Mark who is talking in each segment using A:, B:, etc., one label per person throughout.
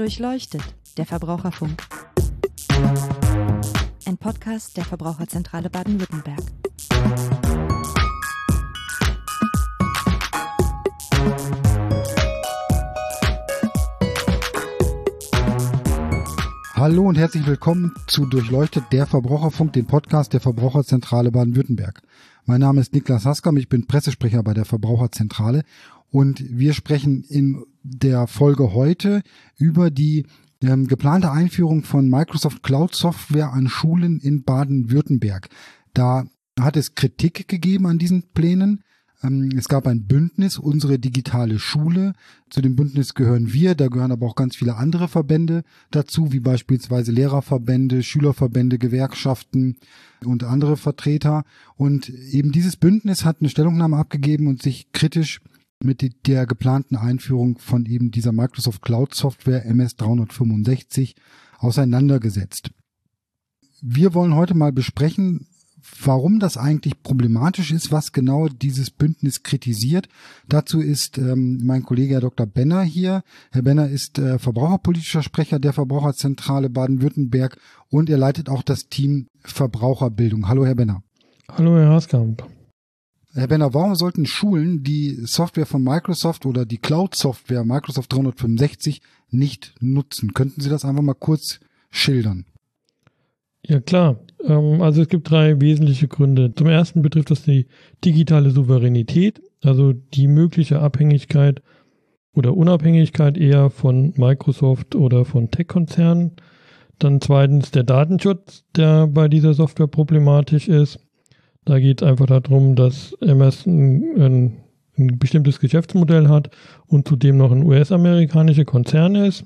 A: Durchleuchtet, der Verbraucherfunk. Ein Podcast der Verbraucherzentrale Baden-Württemberg.
B: Hallo und herzlich willkommen zu Durchleuchtet der Verbraucherfunk, den Podcast der Verbraucherzentrale Baden-Württemberg. Mein Name ist Niklas Haskam, ich bin Pressesprecher bei der Verbraucherzentrale und wir sprechen in der Folge heute über die ähm, geplante Einführung von Microsoft Cloud Software an Schulen in Baden-Württemberg. Da hat es Kritik gegeben an diesen Plänen. Ähm, es gab ein Bündnis, unsere digitale Schule. Zu dem Bündnis gehören wir, da gehören aber auch ganz viele andere Verbände dazu, wie beispielsweise Lehrerverbände, Schülerverbände, Gewerkschaften und andere Vertreter. Und eben dieses Bündnis hat eine Stellungnahme abgegeben und sich kritisch mit der geplanten Einführung von eben dieser Microsoft Cloud Software MS 365 auseinandergesetzt. Wir wollen heute mal besprechen, warum das eigentlich problematisch ist, was genau dieses Bündnis kritisiert. Dazu ist ähm, mein Kollege Herr Dr. Benner hier. Herr Benner ist äh, verbraucherpolitischer Sprecher der Verbraucherzentrale Baden-Württemberg und er leitet auch das Team Verbraucherbildung. Hallo, Herr Benner.
C: Hallo, Herr Haskamp.
B: Herr Benner, warum sollten Schulen die Software von Microsoft oder die Cloud-Software Microsoft 365 nicht nutzen? Könnten Sie das einfach mal kurz schildern?
C: Ja, klar. Ähm, also es gibt drei wesentliche Gründe. Zum ersten betrifft das die digitale Souveränität, also die mögliche Abhängigkeit oder Unabhängigkeit eher von Microsoft oder von Tech-Konzernen. Dann zweitens der Datenschutz, der bei dieser Software problematisch ist. Da geht es einfach darum, dass MS ein, ein, ein bestimmtes Geschäftsmodell hat und zudem noch ein US-amerikanischer Konzern ist,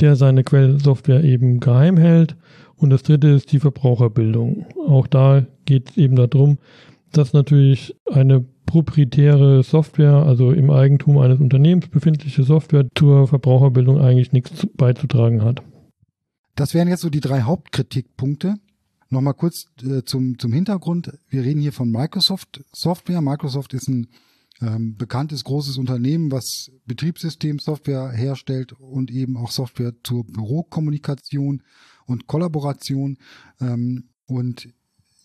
C: der seine Quellsoftware eben geheim hält und das dritte ist die Verbraucherbildung. Auch da geht es eben darum, dass natürlich eine proprietäre Software, also im Eigentum eines Unternehmens befindliche Software zur Verbraucherbildung eigentlich nichts beizutragen hat.
B: Das wären jetzt so die drei Hauptkritikpunkte. Nochmal kurz äh, zum, zum Hintergrund. Wir reden hier von Microsoft Software. Microsoft ist ein ähm, bekanntes großes Unternehmen, was Betriebssystemsoftware herstellt und eben auch Software zur Bürokommunikation und Kollaboration. Ähm, und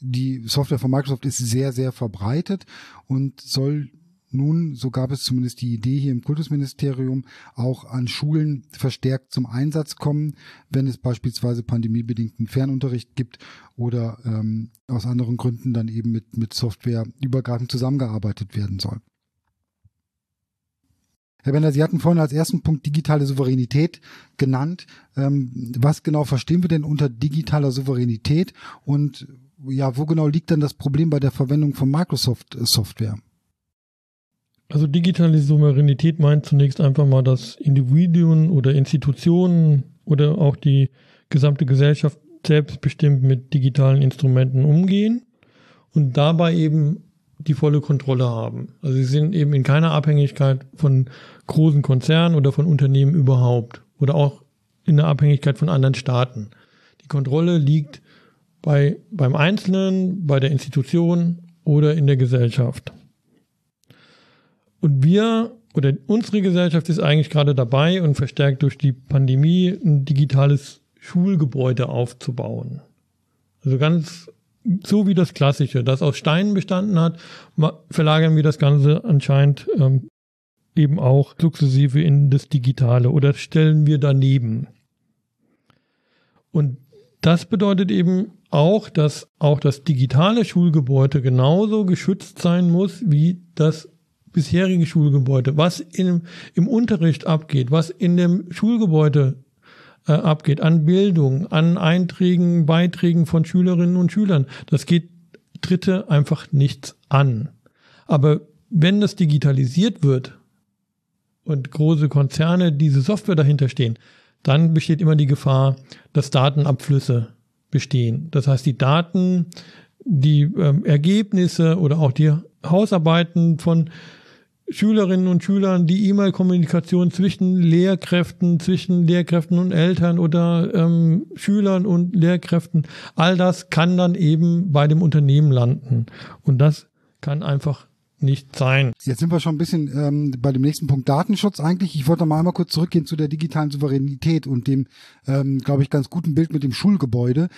B: die Software von Microsoft ist sehr, sehr verbreitet und soll nun, so gab es zumindest die Idee hier im Kultusministerium, auch an Schulen verstärkt zum Einsatz kommen, wenn es beispielsweise pandemiebedingten Fernunterricht gibt oder ähm, aus anderen Gründen dann eben mit, mit Software übergreifend zusammengearbeitet werden soll. Herr Bender, Sie hatten vorhin als ersten Punkt digitale Souveränität genannt. Ähm, was genau verstehen wir denn unter digitaler Souveränität und ja, wo genau liegt denn das Problem bei der Verwendung von Microsoft äh, Software?
C: Also digitale Souveränität meint zunächst einfach mal, dass Individuen oder Institutionen oder auch die gesamte Gesellschaft selbstbestimmt mit digitalen Instrumenten umgehen und dabei eben die volle Kontrolle haben. Also sie sind eben in keiner Abhängigkeit von großen Konzernen oder von Unternehmen überhaupt oder auch in der Abhängigkeit von anderen Staaten. Die Kontrolle liegt bei, beim Einzelnen, bei der Institution oder in der Gesellschaft. Und wir oder unsere Gesellschaft ist eigentlich gerade dabei und verstärkt durch die Pandemie ein digitales Schulgebäude aufzubauen. Also ganz so wie das Klassische, das aus Steinen bestanden hat, verlagern wir das Ganze anscheinend ähm, eben auch sukzessive in das Digitale oder stellen wir daneben. Und das bedeutet eben auch, dass auch das digitale Schulgebäude genauso geschützt sein muss wie das bisherige Schulgebäude. Was in, im Unterricht abgeht, was in dem Schulgebäude äh, abgeht, an Bildung, an Einträgen, Beiträgen von Schülerinnen und Schülern. Das geht Dritte einfach nichts an. Aber wenn das digitalisiert wird und große Konzerne diese Software dahinter stehen, dann besteht immer die Gefahr, dass Datenabflüsse bestehen. Das heißt, die Daten, die ähm, Ergebnisse oder auch die Hausarbeiten von Schülerinnen und Schülern die E-Mail-Kommunikation zwischen Lehrkräften, zwischen Lehrkräften und Eltern oder ähm, Schülern und Lehrkräften, all das kann dann eben bei dem Unternehmen landen. Und das kann einfach nicht sein.
B: Jetzt sind wir schon ein bisschen ähm, bei dem nächsten Punkt Datenschutz eigentlich. Ich wollte mal einmal kurz zurückgehen zu der digitalen Souveränität und dem, ähm, glaube ich, ganz guten Bild mit dem Schulgebäude.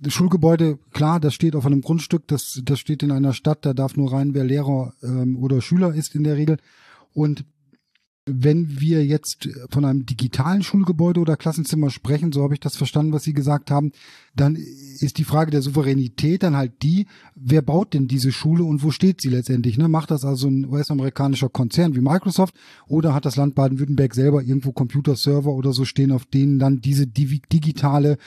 B: Das Schulgebäude, klar, das steht auf einem Grundstück, das, das steht in einer Stadt, da darf nur rein, wer Lehrer ähm, oder Schüler ist in der Regel. Und wenn wir jetzt von einem digitalen Schulgebäude oder Klassenzimmer sprechen, so habe ich das verstanden, was Sie gesagt haben, dann ist die Frage der Souveränität dann halt die, wer baut denn diese Schule und wo steht sie letztendlich? Ne? Macht das also ein US-amerikanischer Konzern wie Microsoft oder hat das Land Baden-Württemberg selber irgendwo Computerserver oder so stehen, auf denen dann diese digitale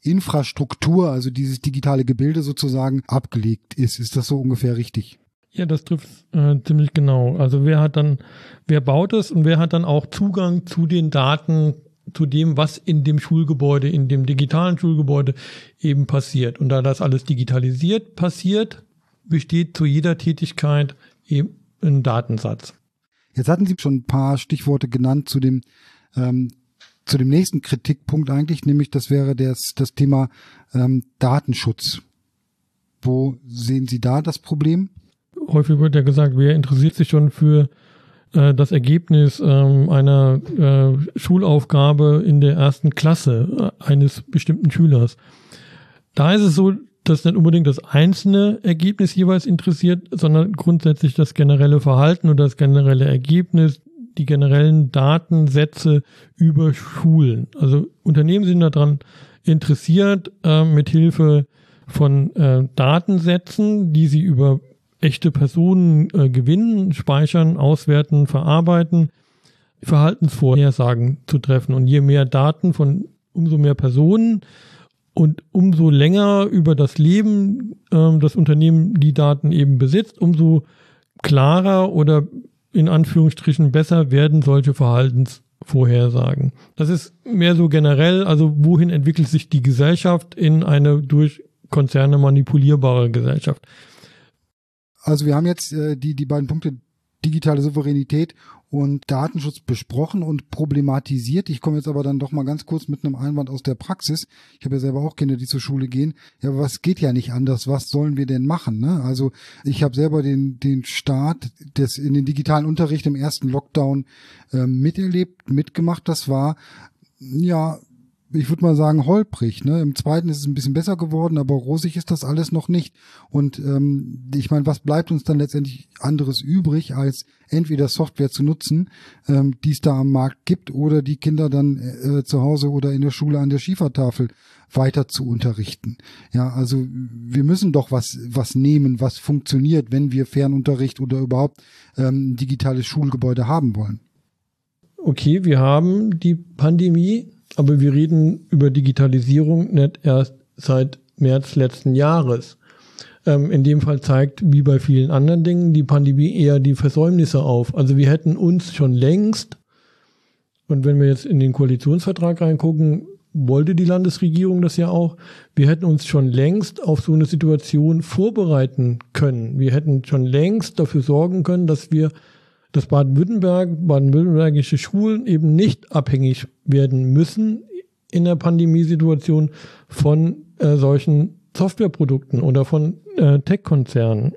B: Infrastruktur, also dieses digitale Gebilde sozusagen abgelegt ist? Ist das so ungefähr richtig?
C: Ja, das trifft äh, ziemlich genau. Also wer hat dann, wer baut es und wer hat dann auch Zugang zu den Daten, zu dem, was in dem Schulgebäude, in dem digitalen Schulgebäude eben passiert. Und da das alles digitalisiert passiert, besteht zu jeder Tätigkeit eben ein Datensatz.
B: Jetzt hatten Sie schon ein paar Stichworte genannt zu dem ähm, zu dem nächsten Kritikpunkt eigentlich, nämlich das wäre das, das Thema ähm, Datenschutz. Wo sehen Sie da das Problem?
C: Häufig wird ja gesagt, wer interessiert sich schon für äh, das Ergebnis ähm, einer äh, Schulaufgabe in der ersten Klasse äh, eines bestimmten Schülers. Da ist es so, dass nicht unbedingt das einzelne Ergebnis jeweils interessiert, sondern grundsätzlich das generelle Verhalten und das generelle Ergebnis, die generellen Datensätze über Schulen. Also Unternehmen sind daran interessiert, äh, mit Hilfe von äh, Datensätzen, die sie über echte Personen äh, gewinnen, speichern, auswerten, verarbeiten, Verhaltensvorhersagen zu treffen. Und je mehr Daten von umso mehr Personen und umso länger über das Leben äh, das Unternehmen die Daten eben besitzt, umso klarer oder in Anführungsstrichen besser werden solche Verhaltensvorhersagen. Das ist mehr so generell, also wohin entwickelt sich die Gesellschaft in eine durch Konzerne manipulierbare Gesellschaft.
B: Also wir haben jetzt äh, die, die beiden Punkte digitale Souveränität und Datenschutz besprochen und problematisiert. Ich komme jetzt aber dann doch mal ganz kurz mit einem Einwand aus der Praxis. Ich habe ja selber auch Kinder, die zur Schule gehen. Ja, aber was geht ja nicht anders? Was sollen wir denn machen? Ne? Also ich habe selber den, den Start des in den digitalen Unterricht im ersten Lockdown äh, miterlebt, mitgemacht. Das war ja ich würde mal sagen, holprig. Ne? Im zweiten ist es ein bisschen besser geworden, aber rosig ist das alles noch nicht. Und ähm, ich meine, was bleibt uns dann letztendlich anderes übrig, als entweder Software zu nutzen, ähm, die es da am Markt gibt, oder die Kinder dann äh, zu Hause oder in der Schule an der Schiefertafel weiter zu unterrichten. Ja, also wir müssen doch was was nehmen, was funktioniert, wenn wir Fernunterricht oder überhaupt ähm, digitales Schulgebäude haben wollen.
C: Okay, wir haben die Pandemie aber wir reden über Digitalisierung nicht erst seit März letzten Jahres. Ähm, in dem Fall zeigt, wie bei vielen anderen Dingen, die Pandemie eher die Versäumnisse auf. Also wir hätten uns schon längst, und wenn wir jetzt in den Koalitionsvertrag reingucken, wollte die Landesregierung das ja auch, wir hätten uns schon längst auf so eine Situation vorbereiten können. Wir hätten schon längst dafür sorgen können, dass wir dass Baden-Württemberg, baden-württembergische Schulen eben nicht abhängig werden müssen in der Pandemiesituation von äh, solchen Softwareprodukten oder von äh, Tech-Konzernen.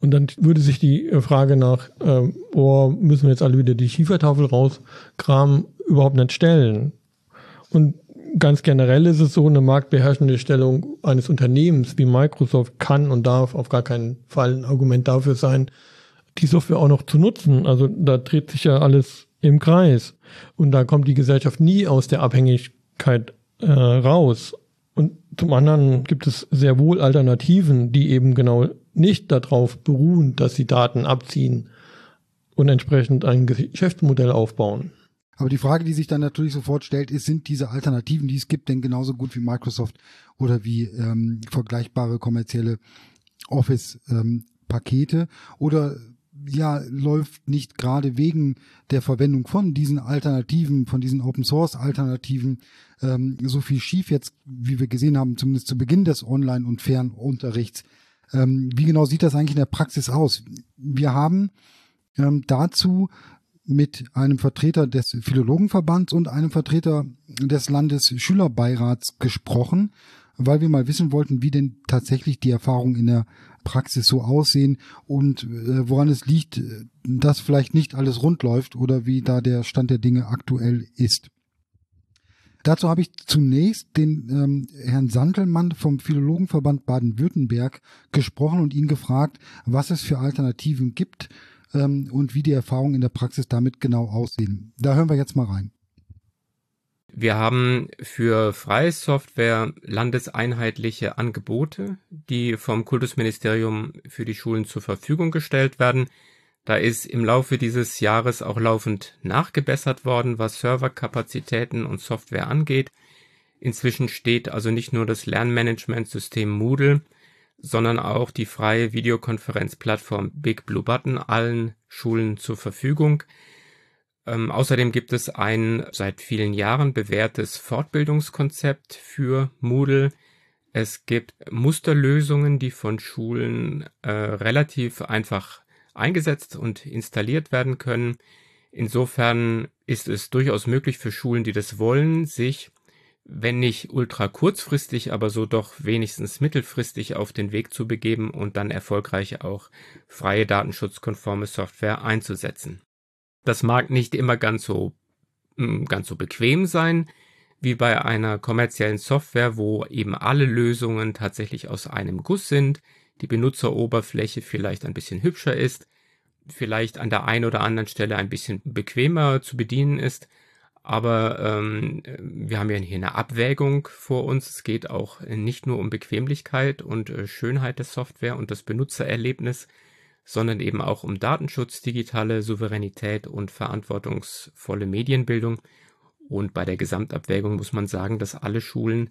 C: Und dann würde sich die äh, Frage nach, äh, oh, müssen wir jetzt alle wieder die Schiefertafel rauskramen, überhaupt nicht stellen. Und ganz generell ist es so, eine marktbeherrschende Stellung eines Unternehmens wie Microsoft kann und darf auf gar keinen Fall ein Argument dafür sein, die Software auch noch zu nutzen. Also da dreht sich ja alles im Kreis. Und da kommt die Gesellschaft nie aus der Abhängigkeit äh, raus. Und zum anderen gibt es sehr wohl Alternativen, die eben genau nicht darauf beruhen, dass sie Daten abziehen und entsprechend ein Geschäftsmodell aufbauen.
B: Aber die Frage, die sich dann natürlich sofort stellt, ist, sind diese Alternativen, die es gibt, denn genauso gut wie Microsoft oder wie ähm, vergleichbare kommerzielle Office-Pakete? Ähm, oder ja, läuft nicht gerade wegen der Verwendung von diesen Alternativen, von diesen Open Source Alternativen ähm, so viel schief jetzt, wie wir gesehen haben, zumindest zu Beginn des Online- und Fernunterrichts. Ähm, wie genau sieht das eigentlich in der Praxis aus? Wir haben ähm, dazu mit einem Vertreter des Philologenverbands und einem Vertreter des Landesschülerbeirats gesprochen, weil wir mal wissen wollten, wie denn tatsächlich die Erfahrungen in der Praxis so aussehen und äh, woran es liegt, dass vielleicht nicht alles rund läuft oder wie da der Stand der Dinge aktuell ist. Dazu habe ich zunächst den ähm, Herrn Santelmann vom Philologenverband Baden-Württemberg gesprochen und ihn gefragt, was es für Alternativen gibt ähm, und wie die Erfahrungen in der Praxis damit genau aussehen. Da hören wir jetzt mal rein.
D: Wir haben für freie Software landeseinheitliche Angebote, die vom Kultusministerium für die Schulen zur Verfügung gestellt werden. Da ist im Laufe dieses Jahres auch laufend nachgebessert worden, was Serverkapazitäten und Software angeht. Inzwischen steht also nicht nur das Lernmanagementsystem Moodle, sondern auch die freie Videokonferenzplattform Big Blue Button allen Schulen zur Verfügung. Ähm, außerdem gibt es ein seit vielen Jahren bewährtes Fortbildungskonzept für Moodle. Es gibt Musterlösungen, die von Schulen äh, relativ einfach eingesetzt und installiert werden können. Insofern ist es durchaus möglich für Schulen, die das wollen, sich, wenn nicht ultra kurzfristig, aber so doch wenigstens mittelfristig auf den Weg zu begeben und dann erfolgreich auch freie datenschutzkonforme Software einzusetzen. Das mag nicht immer ganz so, hm, ganz so bequem sein, wie bei einer kommerziellen Software, wo eben alle Lösungen tatsächlich aus einem Guss sind, die Benutzeroberfläche vielleicht ein bisschen hübscher ist, vielleicht an der einen oder anderen Stelle ein bisschen bequemer zu bedienen ist. Aber ähm, wir haben ja hier eine Abwägung vor uns. Es geht auch nicht nur um Bequemlichkeit und äh, Schönheit der Software und das Benutzererlebnis, sondern eben auch um Datenschutz, digitale Souveränität und verantwortungsvolle Medienbildung. Und bei der Gesamtabwägung muss man sagen, dass alle Schulen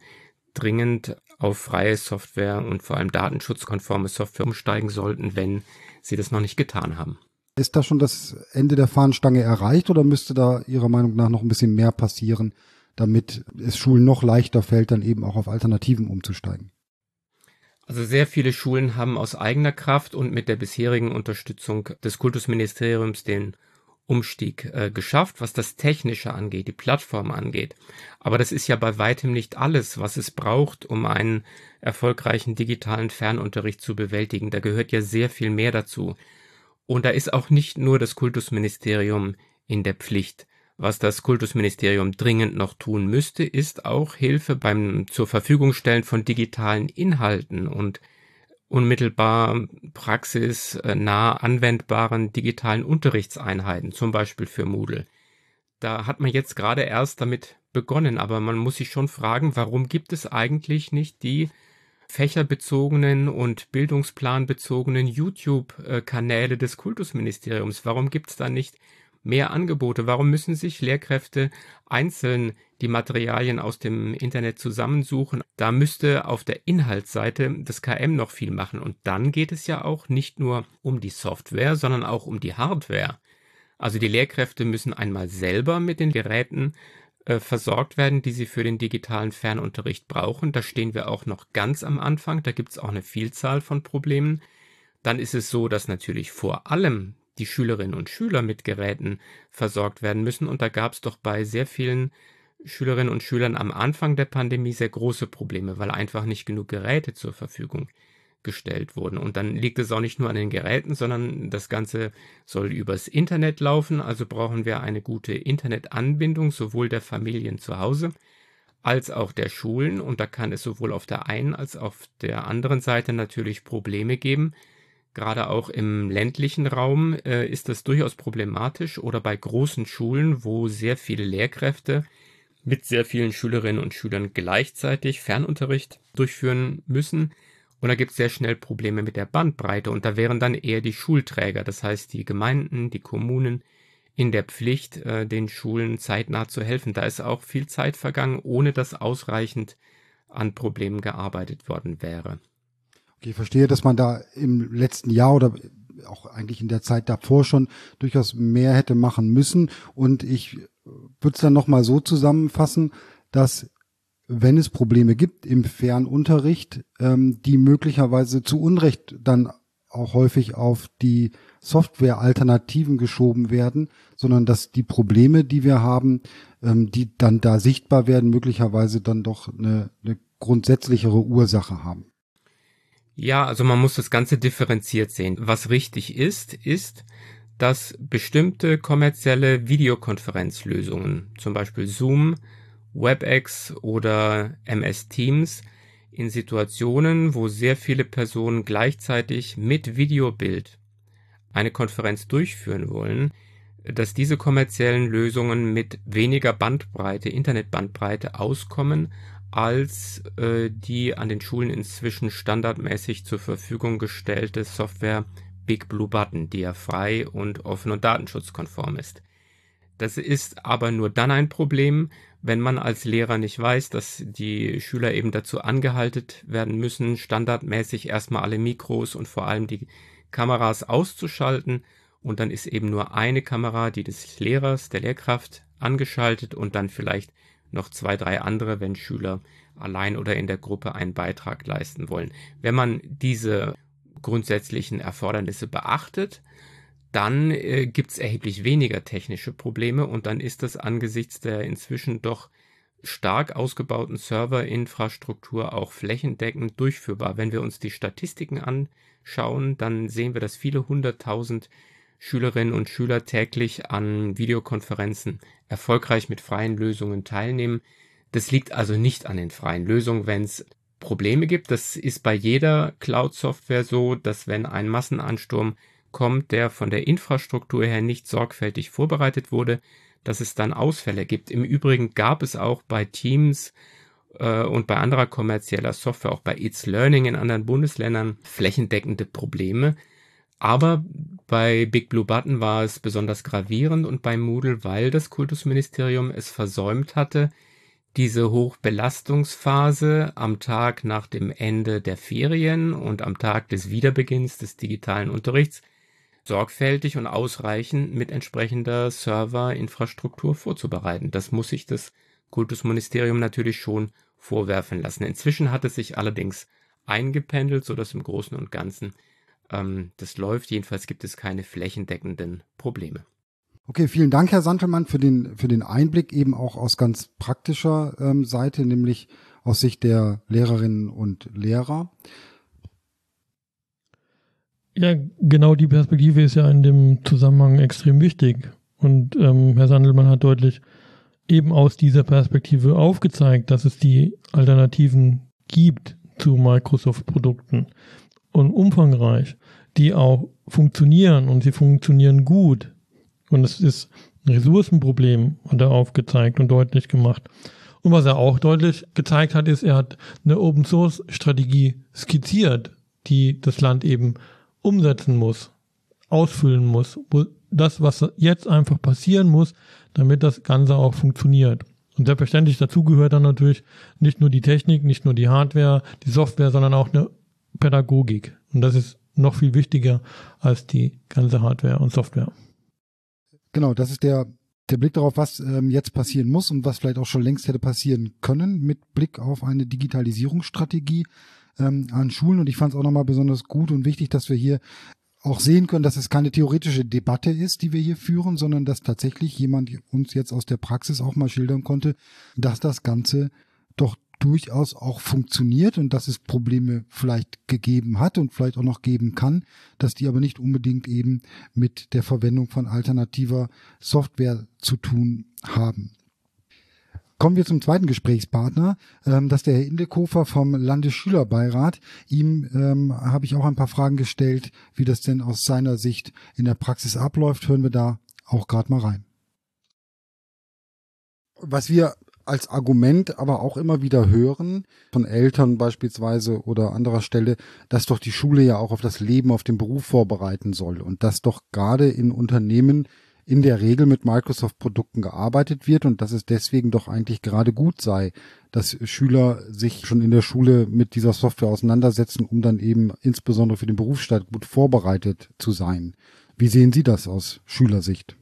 D: dringend auf freie Software und vor allem datenschutzkonforme Software umsteigen sollten, wenn sie das noch nicht getan haben.
B: Ist da schon das Ende der Fahnenstange erreicht oder müsste da Ihrer Meinung nach noch ein bisschen mehr passieren, damit es Schulen noch leichter fällt, dann eben auch auf Alternativen umzusteigen?
D: Also sehr viele Schulen haben aus eigener Kraft und mit der bisherigen Unterstützung des Kultusministeriums den Umstieg äh, geschafft, was das Technische angeht, die Plattform angeht. Aber das ist ja bei weitem nicht alles, was es braucht, um einen erfolgreichen digitalen Fernunterricht zu bewältigen. Da gehört ja sehr viel mehr dazu. Und da ist auch nicht nur das Kultusministerium in der Pflicht. Was das Kultusministerium dringend noch tun müsste, ist auch Hilfe beim zur Verfügung stellen von digitalen Inhalten und unmittelbar praxisnah anwendbaren digitalen Unterrichtseinheiten, zum Beispiel für Moodle. Da hat man jetzt gerade erst damit begonnen, aber man muss sich schon fragen, warum gibt es eigentlich nicht die fächerbezogenen und bildungsplanbezogenen YouTube-Kanäle des Kultusministeriums? Warum gibt es da nicht mehr Angebote? Warum müssen sich Lehrkräfte einzeln die Materialien aus dem Internet zusammensuchen? Da müsste auf der Inhaltsseite das KM noch viel machen. Und dann geht es ja auch nicht nur um die Software, sondern auch um die Hardware. Also die Lehrkräfte müssen einmal selber mit den Geräten äh, versorgt werden, die sie für den digitalen Fernunterricht brauchen. Da stehen wir auch noch ganz am Anfang. Da gibt es auch eine Vielzahl von Problemen. Dann ist es so, dass natürlich vor allem die Schülerinnen und Schüler mit Geräten versorgt werden müssen. Und da gab es doch bei sehr vielen Schülerinnen und Schülern am Anfang der Pandemie sehr große Probleme, weil einfach nicht genug Geräte zur Verfügung gestellt wurden. Und dann liegt es auch nicht nur an den Geräten, sondern das Ganze soll übers Internet laufen. Also brauchen wir eine gute Internetanbindung sowohl der Familien zu Hause als auch der Schulen. Und da kann es sowohl auf der einen als auch auf der anderen Seite natürlich Probleme geben, Gerade auch im ländlichen Raum äh, ist das durchaus problematisch oder bei großen Schulen, wo sehr viele Lehrkräfte mit sehr vielen Schülerinnen und Schülern gleichzeitig Fernunterricht durchführen müssen. Und da gibt es sehr schnell Probleme mit der Bandbreite und da wären dann eher die Schulträger, das heißt die Gemeinden, die Kommunen in der Pflicht, äh, den Schulen zeitnah zu helfen. Da ist auch viel Zeit vergangen, ohne dass ausreichend an Problemen gearbeitet worden wäre.
B: Ich verstehe, dass man da im letzten Jahr oder auch eigentlich in der Zeit davor schon durchaus mehr hätte machen müssen. Und ich würde es dann nochmal so zusammenfassen, dass wenn es Probleme gibt im Fernunterricht, ähm, die möglicherweise zu Unrecht dann auch häufig auf die Software-Alternativen geschoben werden, sondern dass die Probleme, die wir haben, ähm, die dann da sichtbar werden, möglicherweise dann doch eine, eine grundsätzlichere Ursache haben.
D: Ja, also man muss das Ganze differenziert sehen. Was richtig ist, ist, dass bestimmte kommerzielle Videokonferenzlösungen, zum Beispiel Zoom, WebEx oder MS Teams, in Situationen, wo sehr viele Personen gleichzeitig mit Videobild eine Konferenz durchführen wollen, dass diese kommerziellen Lösungen mit weniger Bandbreite, Internetbandbreite auskommen, als äh, die an den Schulen inzwischen standardmäßig zur Verfügung gestellte Software Big Blue Button, die ja frei und offen und datenschutzkonform ist. Das ist aber nur dann ein Problem, wenn man als Lehrer nicht weiß, dass die Schüler eben dazu angehalten werden müssen, standardmäßig erstmal alle Mikros und vor allem die Kameras auszuschalten und dann ist eben nur eine Kamera, die des Lehrers, der Lehrkraft angeschaltet und dann vielleicht noch zwei, drei andere, wenn Schüler allein oder in der Gruppe einen Beitrag leisten wollen. Wenn man diese grundsätzlichen Erfordernisse beachtet, dann äh, gibt es erheblich weniger technische Probleme und dann ist das angesichts der inzwischen doch stark ausgebauten Serverinfrastruktur auch flächendeckend durchführbar. Wenn wir uns die Statistiken anschauen, dann sehen wir, dass viele hunderttausend Schülerinnen und Schüler täglich an Videokonferenzen erfolgreich mit freien Lösungen teilnehmen. Das liegt also nicht an den freien Lösungen, wenn es Probleme gibt. Das ist bei jeder Cloud-Software so, dass wenn ein Massenansturm kommt, der von der Infrastruktur her nicht sorgfältig vorbereitet wurde, dass es dann Ausfälle gibt. Im Übrigen gab es auch bei Teams äh, und bei anderer kommerzieller Software, auch bei It's Learning in anderen Bundesländern, flächendeckende Probleme. Aber bei Big Blue Button war es besonders gravierend und bei Moodle, weil das Kultusministerium es versäumt hatte, diese Hochbelastungsphase am Tag nach dem Ende der Ferien und am Tag des Wiederbeginns des digitalen Unterrichts sorgfältig und ausreichend mit entsprechender Serverinfrastruktur vorzubereiten. Das muss sich das Kultusministerium natürlich schon vorwerfen lassen. Inzwischen hat es sich allerdings eingependelt, sodass im Großen und Ganzen ähm, das läuft. Jedenfalls gibt es keine flächendeckenden Probleme.
B: Okay, vielen Dank, Herr Santelmann, für den, für den Einblick eben auch aus ganz praktischer ähm, Seite, nämlich aus Sicht der Lehrerinnen und Lehrer.
C: Ja, genau die Perspektive ist ja in dem Zusammenhang extrem wichtig. Und ähm, Herr Sandelmann hat deutlich eben aus dieser Perspektive aufgezeigt, dass es die Alternativen gibt zu Microsoft-Produkten und umfangreich, die auch funktionieren und sie funktionieren gut. Und es ist ein Ressourcenproblem, hat er aufgezeigt und deutlich gemacht. Und was er auch deutlich gezeigt hat, ist, er hat eine Open Source Strategie skizziert, die das Land eben umsetzen muss, ausfüllen muss, das, was jetzt einfach passieren muss, damit das Ganze auch funktioniert. Und selbstverständlich dazu gehört dann natürlich nicht nur die Technik, nicht nur die Hardware, die Software, sondern auch eine Pädagogik. Und das ist noch viel wichtiger als die ganze Hardware und Software.
B: Genau, das ist der, der Blick darauf, was ähm, jetzt passieren muss und was vielleicht auch schon längst hätte passieren können mit Blick auf eine Digitalisierungsstrategie ähm, an Schulen. Und ich fand es auch nochmal besonders gut und wichtig, dass wir hier auch sehen können, dass es keine theoretische Debatte ist, die wir hier führen, sondern dass tatsächlich jemand uns jetzt aus der Praxis auch mal schildern konnte, dass das Ganze doch durchaus auch funktioniert und dass es Probleme vielleicht gegeben hat und vielleicht auch noch geben kann, dass die aber nicht unbedingt eben mit der Verwendung von alternativer Software zu tun haben. Kommen wir zum zweiten Gesprächspartner, ähm, das der Herr Indekofer vom Landesschülerbeirat. Ihm ähm, habe ich auch ein paar Fragen gestellt, wie das denn aus seiner Sicht in der Praxis abläuft. Hören wir da auch gerade mal rein. Was wir als Argument aber auch immer wieder hören, von Eltern beispielsweise oder anderer Stelle, dass doch die Schule ja auch auf das Leben, auf den Beruf vorbereiten soll und dass doch gerade in Unternehmen in der Regel mit Microsoft-Produkten gearbeitet wird und dass es deswegen doch eigentlich gerade gut sei, dass Schüler sich schon in der Schule mit dieser Software auseinandersetzen, um dann eben insbesondere für den Berufsstaat gut vorbereitet zu sein. Wie sehen Sie das aus Schülersicht?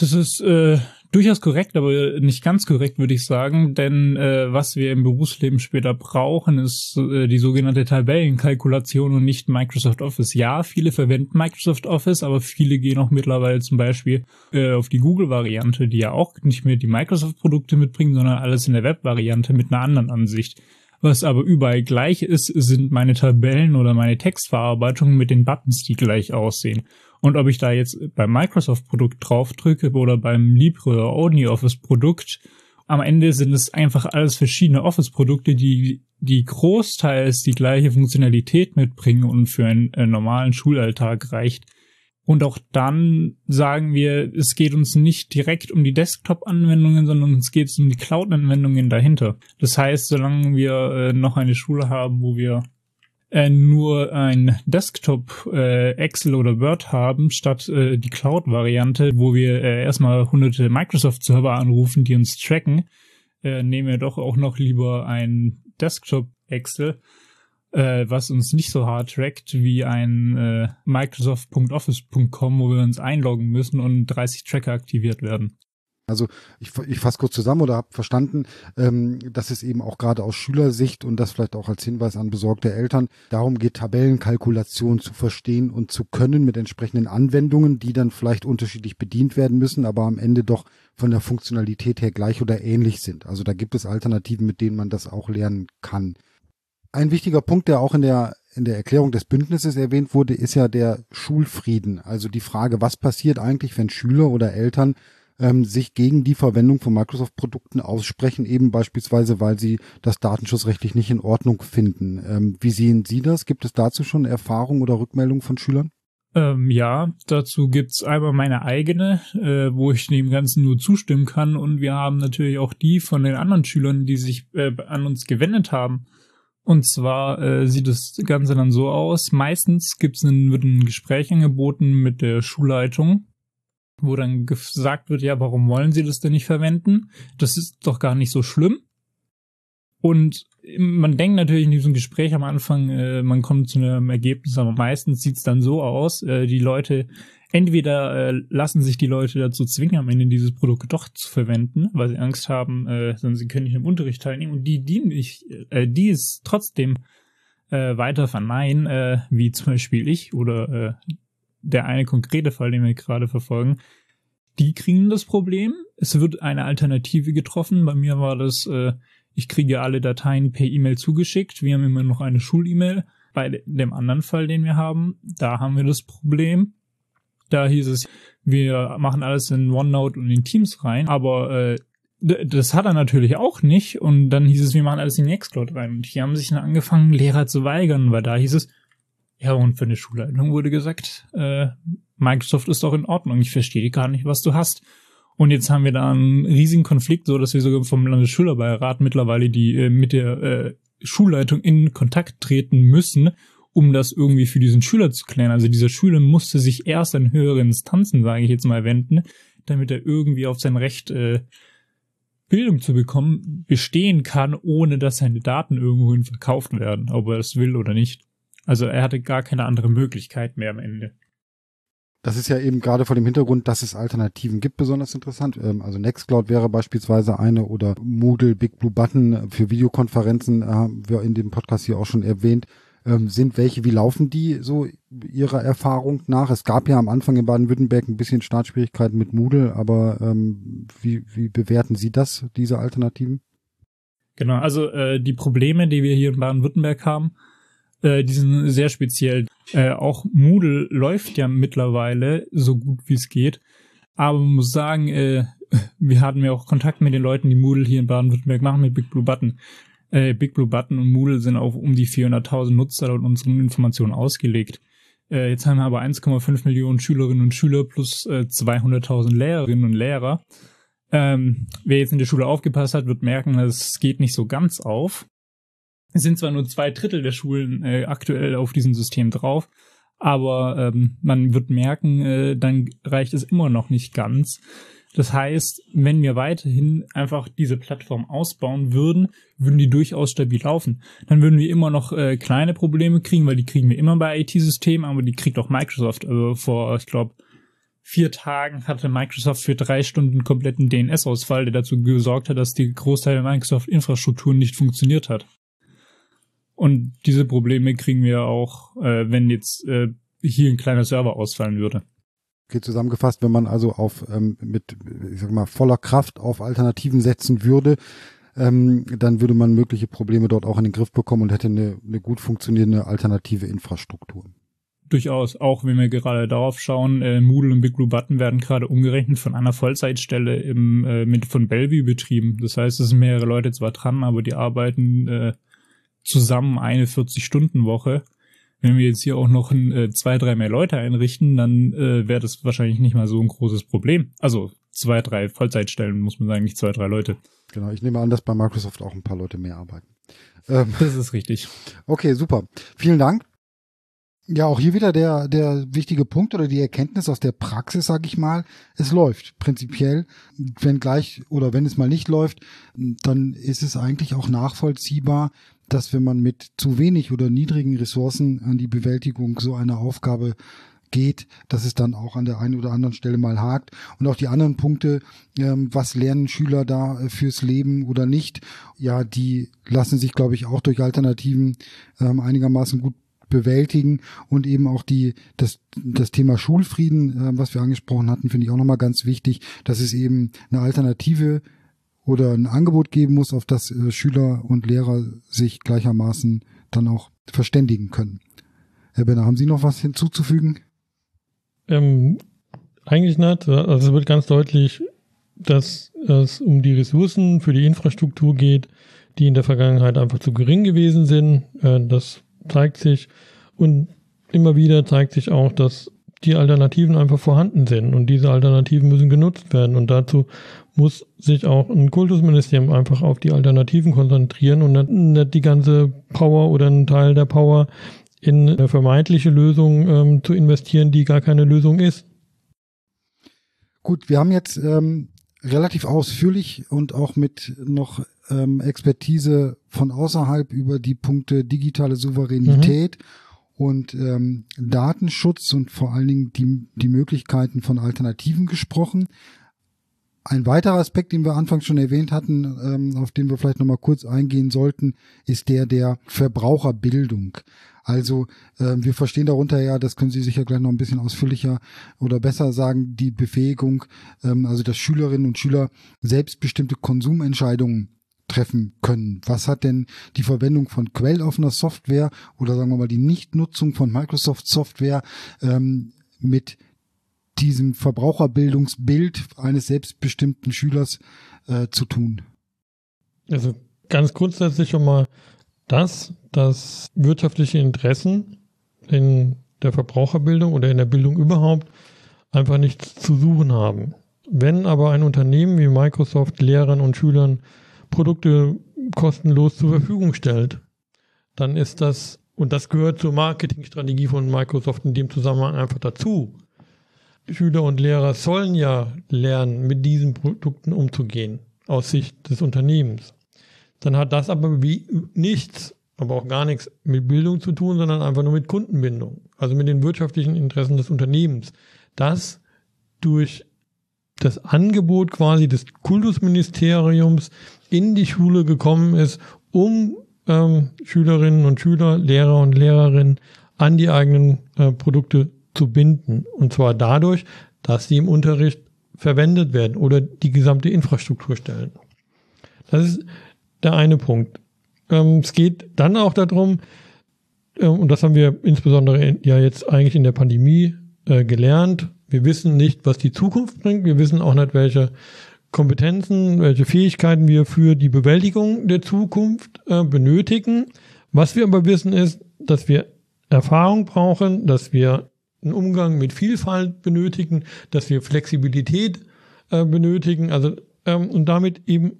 E: Das ist äh, durchaus korrekt, aber nicht ganz korrekt, würde ich sagen. Denn äh, was wir im Berufsleben später brauchen, ist äh, die sogenannte Tabellenkalkulation und nicht Microsoft Office. Ja, viele verwenden Microsoft Office, aber viele gehen auch mittlerweile zum Beispiel äh, auf die Google-Variante, die ja auch nicht mehr die Microsoft-Produkte mitbringen, sondern alles in der Web-Variante mit einer anderen Ansicht. Was aber überall gleich ist, sind meine Tabellen oder meine Textverarbeitungen mit den Buttons, die gleich aussehen. Und ob ich da jetzt beim Microsoft-Produkt draufdrücke oder beim Libre oder OmniOffice-Produkt, am Ende sind es einfach alles verschiedene Office-Produkte, die, die großteils die gleiche Funktionalität mitbringen und für einen, einen normalen Schulalltag reicht. Und auch dann sagen wir, es geht uns nicht direkt um die Desktop-Anwendungen, sondern es geht um die Cloud-Anwendungen dahinter. Das heißt, solange wir äh, noch eine Schule haben, wo wir äh, nur ein Desktop äh, Excel oder Word haben, statt äh, die Cloud-Variante, wo wir äh, erstmal hunderte Microsoft-Server anrufen, die uns tracken, äh, nehmen wir doch auch noch lieber ein Desktop Excel äh, was uns nicht so hart trackt wie ein äh, Microsoft.office.com, wo wir uns einloggen müssen und 30 Tracker aktiviert werden.
B: Also ich, ich fasse kurz zusammen oder habe verstanden, ähm, dass es eben auch gerade aus Schülersicht und das vielleicht auch als Hinweis an besorgte Eltern darum geht, Tabellenkalkulation zu verstehen und zu können mit entsprechenden Anwendungen, die dann vielleicht unterschiedlich bedient werden müssen, aber am Ende doch von der Funktionalität her gleich oder ähnlich sind. Also da gibt es Alternativen, mit denen man das auch lernen kann. Ein wichtiger Punkt, der auch in der, in der Erklärung des Bündnisses erwähnt wurde, ist ja der Schulfrieden. Also die Frage, was passiert eigentlich, wenn Schüler oder Eltern ähm, sich gegen die Verwendung von Microsoft-Produkten aussprechen, eben beispielsweise, weil sie das datenschutzrechtlich nicht in Ordnung finden. Ähm, wie sehen Sie das? Gibt es dazu schon Erfahrungen oder Rückmeldungen von Schülern?
E: Ähm, ja, dazu gibt's einmal meine eigene, äh, wo ich dem Ganzen nur zustimmen kann. Und wir haben natürlich auch die von den anderen Schülern, die sich äh, an uns gewendet haben. Und zwar äh, sieht das Ganze dann so aus. Meistens gibt's ein, wird ein Gespräch angeboten mit der Schulleitung, wo dann gesagt wird, ja, warum wollen Sie das denn nicht verwenden? Das ist doch gar nicht so schlimm. Und man denkt natürlich in diesem Gespräch am Anfang, äh, man kommt zu einem Ergebnis, aber meistens sieht's dann so aus, äh, die Leute entweder äh, lassen sich die Leute dazu zwingen, am Ende dieses Produkt doch zu verwenden, weil sie Angst haben, äh, sie können nicht im Unterricht teilnehmen und die, die nicht, äh, die es trotzdem äh, weiter verneinen, äh, wie zum Beispiel ich oder äh, der eine konkrete Fall, den wir gerade verfolgen, die kriegen das Problem. Es wird eine Alternative getroffen. Bei mir war das, äh, ich kriege alle Dateien per E-Mail zugeschickt. Wir haben immer noch eine Schul-E-Mail. Bei dem anderen Fall, den wir haben, da haben wir das Problem, da hieß es, wir machen alles in OneNote und in Teams rein, aber äh, das hat er natürlich auch nicht. Und dann hieß es, wir machen alles in Nextcloud rein. Und hier haben sich dann angefangen, Lehrer zu weigern, weil da hieß es, ja, und für eine Schulleitung wurde gesagt, äh, Microsoft ist doch in Ordnung. Ich verstehe gar nicht, was du hast. Und jetzt haben wir da einen riesigen Konflikt, so dass wir sogar vom Landesschülerbeirat mittlerweile die äh, mit der äh, Schulleitung in Kontakt treten müssen, um das irgendwie für diesen Schüler zu klären. Also dieser Schüler musste sich erst an höhere Instanzen, sage ich jetzt mal, wenden, damit er irgendwie auf sein Recht äh, Bildung zu bekommen bestehen kann, ohne dass seine Daten irgendwohin verkauft werden, ob er es will oder nicht. Also er hatte gar keine andere Möglichkeit mehr am Ende.
B: Das ist ja eben gerade vor dem Hintergrund, dass es Alternativen gibt, besonders interessant. Ähm, also Nextcloud wäre beispielsweise eine oder Moodle, Big Blue Button für Videokonferenzen haben wir in dem Podcast hier auch schon erwähnt ähm, sind welche, wie laufen die so ihrer Erfahrung nach? Es gab ja am Anfang in Baden-Württemberg ein bisschen Startschwierigkeiten mit Moodle, aber ähm, wie, wie bewerten Sie das, diese Alternativen?
E: Genau, also äh, die Probleme, die wir hier in Baden-Württemberg haben, äh, die sind sehr speziell. Äh, auch Moodle läuft ja mittlerweile so gut wie es geht, aber man muss sagen, äh, wir hatten ja auch Kontakt mit den Leuten, die Moodle hier in Baden-Württemberg machen, mit Big Blue Button. Äh, Big Blue Button und Moodle sind auf um die 400.000 Nutzer laut unseren Informationen ausgelegt. Äh, jetzt haben wir aber 1,5 Millionen Schülerinnen und Schüler plus äh, 200.000 Lehrerinnen und Lehrer. Ähm, wer jetzt in der Schule aufgepasst hat, wird merken, es geht nicht so ganz auf. Sind zwar nur zwei Drittel der Schulen äh, aktuell auf diesem System drauf, aber ähm, man wird merken, äh, dann reicht es immer noch nicht ganz. Das heißt, wenn wir weiterhin einfach diese Plattform ausbauen würden, würden die durchaus stabil laufen. Dann würden wir immer noch äh, kleine Probleme kriegen, weil die kriegen wir immer bei IT-Systemen, aber die kriegt auch Microsoft. Also vor, ich glaube, vier Tagen hatte Microsoft für drei Stunden kompletten DNS-Ausfall, der dazu gesorgt hat, dass die Großteil der Microsoft-Infrastruktur nicht funktioniert hat. Und diese Probleme kriegen wir auch, äh, wenn jetzt äh, hier ein kleiner Server ausfallen würde.
B: Okay, zusammengefasst, wenn man also auf ähm, mit, ich sag mal, voller Kraft auf Alternativen setzen würde, ähm, dann würde man mögliche Probleme dort auch in den Griff bekommen und hätte eine, eine gut funktionierende alternative Infrastruktur.
E: Durchaus, auch wenn wir gerade darauf schauen, äh, Moodle und Big Blue Button werden gerade umgerechnet von einer Vollzeitstelle im äh, mit von Bellevue betrieben. Das heißt, es sind mehrere Leute zwar dran, aber die arbeiten äh, zusammen eine 40-Stunden-Woche. Wenn wir jetzt hier auch noch ein, äh, zwei, drei mehr Leute einrichten, dann äh, wäre das wahrscheinlich nicht mal so ein großes Problem. Also zwei, drei Vollzeitstellen muss man sagen, nicht zwei, drei Leute.
B: Genau, ich nehme an, dass bei Microsoft auch ein paar Leute mehr arbeiten.
E: Ähm, das ist richtig.
B: Okay, super. Vielen Dank. Ja, auch hier wieder der, der wichtige Punkt oder die Erkenntnis aus der Praxis, sage ich mal. Es läuft prinzipiell. Wenn gleich oder wenn es mal nicht läuft, dann ist es eigentlich auch nachvollziehbar, dass wenn man mit zu wenig oder niedrigen Ressourcen an die Bewältigung so einer Aufgabe geht, dass es dann auch an der einen oder anderen Stelle mal hakt. Und auch die anderen Punkte, ähm, was lernen Schüler da äh, fürs Leben oder nicht, ja, die lassen sich, glaube ich, auch durch Alternativen ähm, einigermaßen gut bewältigen und eben auch die das das Thema Schulfrieden, äh, was wir angesprochen hatten, finde ich auch nochmal ganz wichtig, dass es eben eine Alternative oder ein Angebot geben muss, auf das äh, Schüler und Lehrer sich gleichermaßen dann auch verständigen können. Herr Benner, haben Sie noch was hinzuzufügen?
C: Ähm, eigentlich nicht. Also es wird ganz deutlich, dass es um die Ressourcen für die Infrastruktur geht, die in der Vergangenheit einfach zu gering gewesen sind. Äh, das zeigt sich und immer wieder zeigt sich auch, dass die Alternativen einfach vorhanden sind und diese Alternativen müssen genutzt werden und dazu muss sich auch ein Kultusministerium einfach auf die Alternativen konzentrieren und nicht die ganze Power oder einen Teil der Power in eine vermeintliche Lösung ähm, zu investieren, die gar keine Lösung ist.
B: Gut, wir haben jetzt ähm, relativ ausführlich und auch mit noch ähm, Expertise von außerhalb über die Punkte digitale Souveränität mhm. Und ähm, Datenschutz und vor allen Dingen die, die Möglichkeiten von Alternativen gesprochen. Ein weiterer Aspekt, den wir anfangs schon erwähnt hatten, ähm, auf den wir vielleicht nochmal kurz eingehen sollten, ist der der Verbraucherbildung. Also äh, wir verstehen darunter ja, das können Sie sicher gleich noch ein bisschen ausführlicher oder besser sagen, die Befähigung, ähm, also dass Schülerinnen und Schüler selbstbestimmte Konsumentscheidungen treffen können. Was hat denn die Verwendung von quelloffener Software oder sagen wir mal die Nichtnutzung von Microsoft Software ähm, mit diesem Verbraucherbildungsbild eines selbstbestimmten Schülers äh, zu tun?
C: Also ganz grundsätzlich schon mal das, dass wirtschaftliche Interessen in der Verbraucherbildung oder in der Bildung überhaupt einfach nichts zu suchen haben. Wenn aber ein Unternehmen wie Microsoft Lehrern und Schülern Produkte kostenlos zur Verfügung stellt, dann ist das, und das gehört zur Marketingstrategie von Microsoft in dem Zusammenhang einfach dazu. Schüler und Lehrer sollen ja lernen, mit diesen Produkten umzugehen, aus Sicht des Unternehmens. Dann hat das aber wie nichts, aber auch gar nichts mit Bildung zu tun, sondern einfach nur mit Kundenbindung, also mit den wirtschaftlichen Interessen des Unternehmens. Das durch das Angebot quasi des Kultusministeriums in die Schule gekommen ist, um ähm, Schülerinnen und Schüler, Lehrer und Lehrerinnen an die eigenen äh, Produkte zu binden. Und zwar dadurch, dass sie im Unterricht verwendet werden oder die gesamte Infrastruktur stellen. Das ist der eine Punkt. Ähm, es geht dann auch darum, äh, und das haben wir insbesondere in, ja jetzt eigentlich in der Pandemie äh, gelernt. Wir wissen nicht, was die Zukunft bringt. Wir wissen auch nicht, welche Kompetenzen, welche Fähigkeiten wir für die Bewältigung der Zukunft äh, benötigen. Was wir aber wissen ist, dass wir Erfahrung brauchen, dass wir einen Umgang mit Vielfalt benötigen, dass wir Flexibilität äh, benötigen, also ähm, und damit eben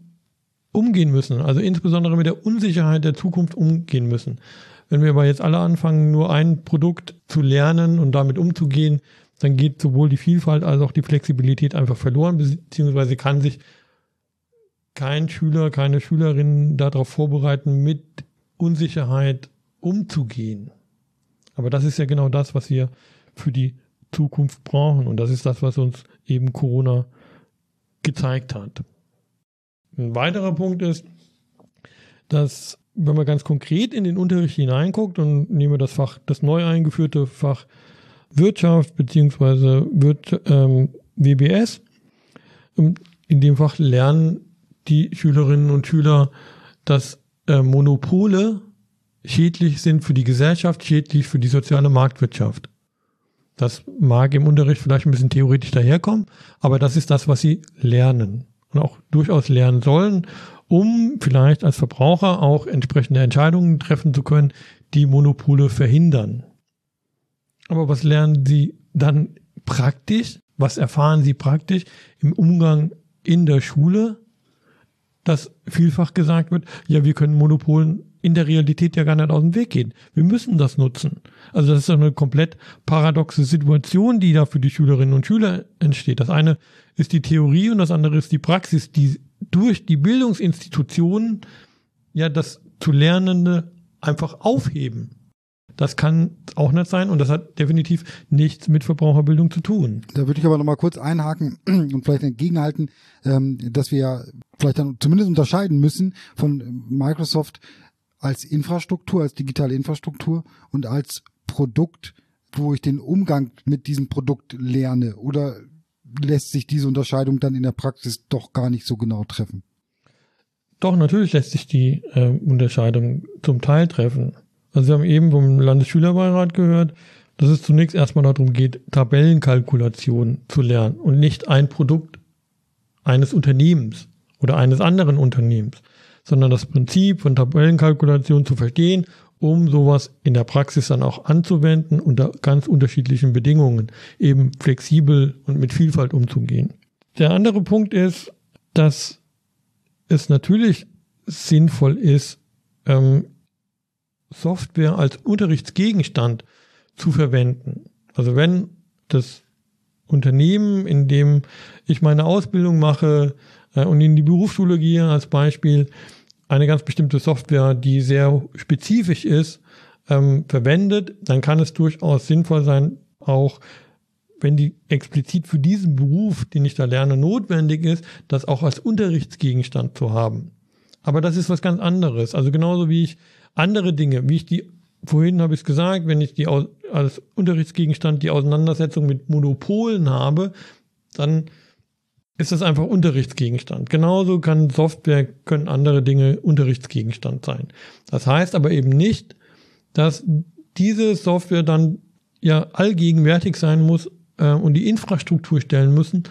C: umgehen müssen, also insbesondere mit der Unsicherheit der Zukunft umgehen müssen. Wenn wir aber jetzt alle anfangen, nur ein Produkt zu lernen und damit umzugehen, dann geht sowohl die Vielfalt als auch die Flexibilität einfach verloren, beziehungsweise kann sich kein Schüler, keine Schülerin darauf vorbereiten, mit Unsicherheit umzugehen. Aber das ist ja genau das, was wir für die Zukunft brauchen. Und das ist das, was uns eben Corona gezeigt hat. Ein weiterer Punkt ist, dass wenn man ganz konkret in den Unterricht hineinguckt und nehmen wir das Fach, das neu eingeführte Fach Wirtschaft beziehungsweise Wirt, ähm, WBS, in dem Fach lernen die Schülerinnen und Schüler, dass äh, Monopole schädlich sind für die Gesellschaft, schädlich für die soziale Marktwirtschaft. Das mag im Unterricht vielleicht ein bisschen theoretisch daherkommen, aber das ist das, was sie lernen und auch durchaus lernen sollen, um vielleicht als Verbraucher auch entsprechende Entscheidungen treffen zu können, die Monopole verhindern. Aber was lernen sie dann praktisch? Was erfahren sie praktisch im Umgang in der Schule? Dass vielfach gesagt wird, ja, wir können Monopolen in der Realität ja gar nicht aus dem Weg gehen. Wir müssen das nutzen. Also das ist eine komplett paradoxe Situation, die da für die Schülerinnen und Schüler entsteht. Das eine ist die Theorie und das andere ist die Praxis, die durch die Bildungsinstitutionen ja das zu Lernende einfach aufheben. Das kann auch nicht sein und das hat definitiv nichts mit Verbraucherbildung zu tun.
B: Da würde ich aber nochmal kurz einhaken und vielleicht entgegenhalten, ähm, dass wir ja vielleicht dann zumindest unterscheiden müssen von Microsoft als Infrastruktur, als digitale Infrastruktur und als Produkt, wo ich den Umgang mit diesem Produkt lerne? Oder lässt sich diese Unterscheidung dann in der Praxis doch gar nicht so genau treffen?
C: Doch, natürlich lässt sich die äh, Unterscheidung zum Teil treffen. Also wir haben eben vom Landesschülerbeirat gehört, dass es zunächst erstmal darum geht, Tabellenkalkulation zu lernen und nicht ein Produkt eines Unternehmens oder eines anderen Unternehmens sondern das Prinzip von Tabellenkalkulation zu verstehen, um sowas in der Praxis dann auch anzuwenden unter ganz unterschiedlichen Bedingungen, eben flexibel und mit Vielfalt umzugehen. Der andere Punkt ist, dass es natürlich sinnvoll ist, ähm, Software als Unterrichtsgegenstand zu verwenden. Also wenn das Unternehmen, in dem ich meine Ausbildung mache äh, und in die Berufsschule gehe als Beispiel, eine ganz bestimmte Software, die sehr spezifisch ist, ähm, verwendet, dann kann es durchaus sinnvoll sein, auch wenn die explizit für diesen Beruf, den ich da lerne, notwendig ist, das auch als Unterrichtsgegenstand zu haben. Aber das ist was ganz anderes. Also genauso wie ich andere Dinge, wie ich die, vorhin habe ich es gesagt, wenn ich die als Unterrichtsgegenstand die Auseinandersetzung mit Monopolen habe, dann ist das einfach Unterrichtsgegenstand. Genauso kann Software, können andere Dinge Unterrichtsgegenstand sein. Das heißt aber eben nicht, dass diese Software dann ja allgegenwärtig sein muss äh, und die Infrastruktur stellen müssen,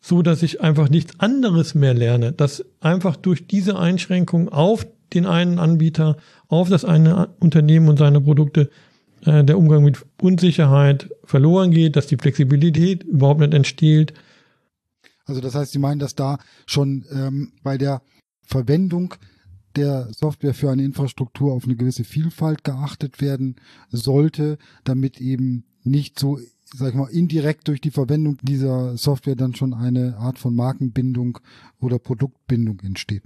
C: so dass ich einfach nichts anderes mehr lerne, dass einfach durch diese Einschränkung auf den einen Anbieter, auf das eine Unternehmen und seine Produkte äh, der Umgang mit Unsicherheit verloren geht, dass die Flexibilität überhaupt nicht entsteht,
B: also das heißt, Sie meinen, dass da schon ähm, bei der Verwendung der Software für eine Infrastruktur auf eine gewisse Vielfalt geachtet werden sollte, damit eben nicht so, sag ich mal, indirekt durch die Verwendung dieser Software dann schon eine Art von Markenbindung oder Produktbindung entsteht.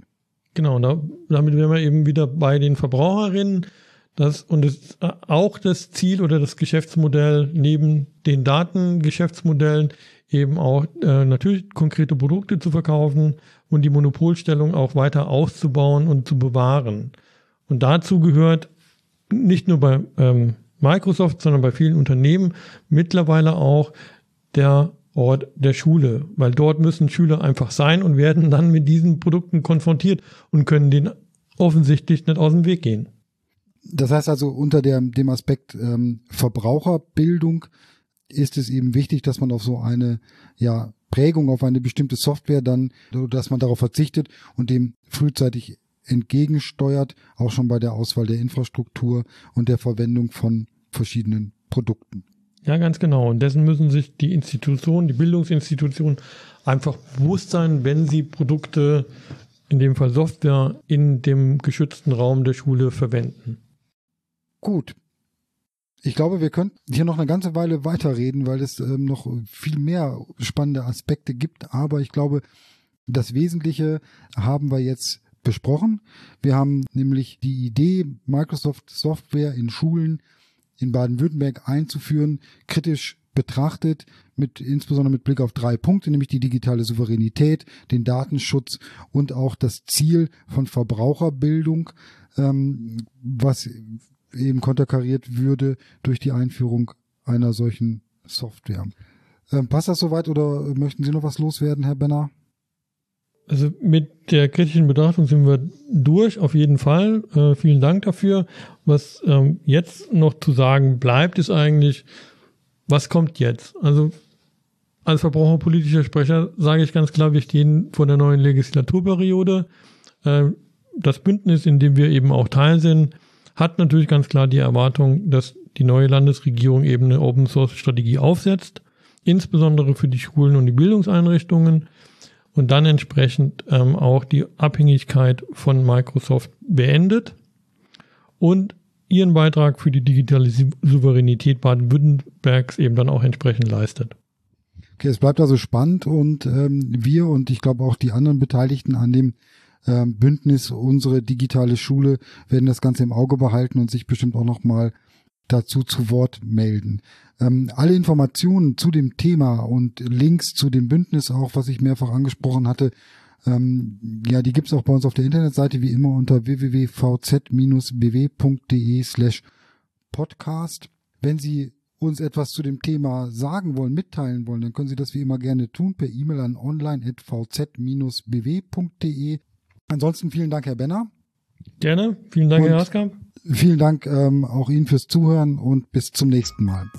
C: Genau, da, damit wären wir eben wieder bei den Verbraucherinnen. Das, und es auch das Ziel oder das Geschäftsmodell neben den Datengeschäftsmodellen eben auch äh, natürlich konkrete Produkte zu verkaufen und die Monopolstellung auch weiter auszubauen und zu bewahren. Und dazu gehört nicht nur bei ähm, Microsoft, sondern bei vielen Unternehmen mittlerweile auch der Ort der Schule, weil dort müssen Schüler einfach sein und werden dann mit diesen Produkten konfrontiert und können den offensichtlich nicht aus dem Weg gehen.
B: Das heißt also unter der, dem Aspekt ähm, Verbraucherbildung ist es eben wichtig, dass man auf so eine ja, Prägung, auf eine bestimmte Software dann, dass man darauf verzichtet und dem frühzeitig entgegensteuert, auch schon bei der Auswahl der Infrastruktur und der Verwendung von verschiedenen Produkten.
C: Ja, ganz genau. Und dessen müssen sich die Institutionen, die Bildungsinstitutionen einfach bewusst sein, wenn sie Produkte, in dem Fall Software, in dem geschützten Raum der Schule verwenden.
B: Gut, ich glaube, wir könnten hier noch eine ganze Weile weiterreden, weil es ähm, noch viel mehr spannende Aspekte gibt. Aber ich glaube, das Wesentliche haben wir jetzt besprochen. Wir haben nämlich die Idee, Microsoft Software in Schulen in Baden-Württemberg einzuführen, kritisch betrachtet, mit, insbesondere mit Blick auf drei Punkte, nämlich die digitale Souveränität, den Datenschutz und auch das Ziel von Verbraucherbildung, ähm, was eben konterkariert würde durch die Einführung einer solchen Software. Ähm, passt das soweit oder möchten Sie noch was loswerden, Herr Benner?
C: Also mit der kritischen Betrachtung sind wir durch, auf jeden Fall. Äh, vielen Dank dafür. Was ähm, jetzt noch zu sagen bleibt, ist eigentlich, was kommt jetzt? Also als verbraucherpolitischer Sprecher sage ich ganz klar, wir stehen vor der neuen Legislaturperiode. Äh, das Bündnis, in dem wir eben auch Teil sind, hat natürlich ganz klar die Erwartung, dass die neue Landesregierung eben eine Open Source Strategie aufsetzt, insbesondere für die Schulen und die Bildungseinrichtungen und dann entsprechend ähm, auch die Abhängigkeit von Microsoft beendet und ihren Beitrag für die digitale Souveränität Baden-Württembergs eben dann auch entsprechend leistet.
B: Okay, es bleibt also spannend und ähm, wir und ich glaube auch die anderen Beteiligten an dem ähm, Bündnis, unsere digitale Schule, werden das Ganze im Auge behalten und sich bestimmt auch nochmal dazu zu Wort melden. Ähm, alle Informationen zu dem Thema und Links zu dem Bündnis auch, was ich mehrfach angesprochen hatte, ähm, ja, die gibt's auch bei uns auf der Internetseite wie immer unter www.vz-bw.de slash podcast. Wenn Sie uns etwas zu dem Thema sagen wollen, mitteilen wollen, dann können Sie das wie immer gerne tun per E-Mail an online.vz-bw.de. Ansonsten vielen Dank, Herr Benner.
C: Gerne. Vielen Dank, Und Herr Haskamp.
B: Vielen Dank ähm, auch Ihnen fürs Zuhören und bis zum nächsten Mal.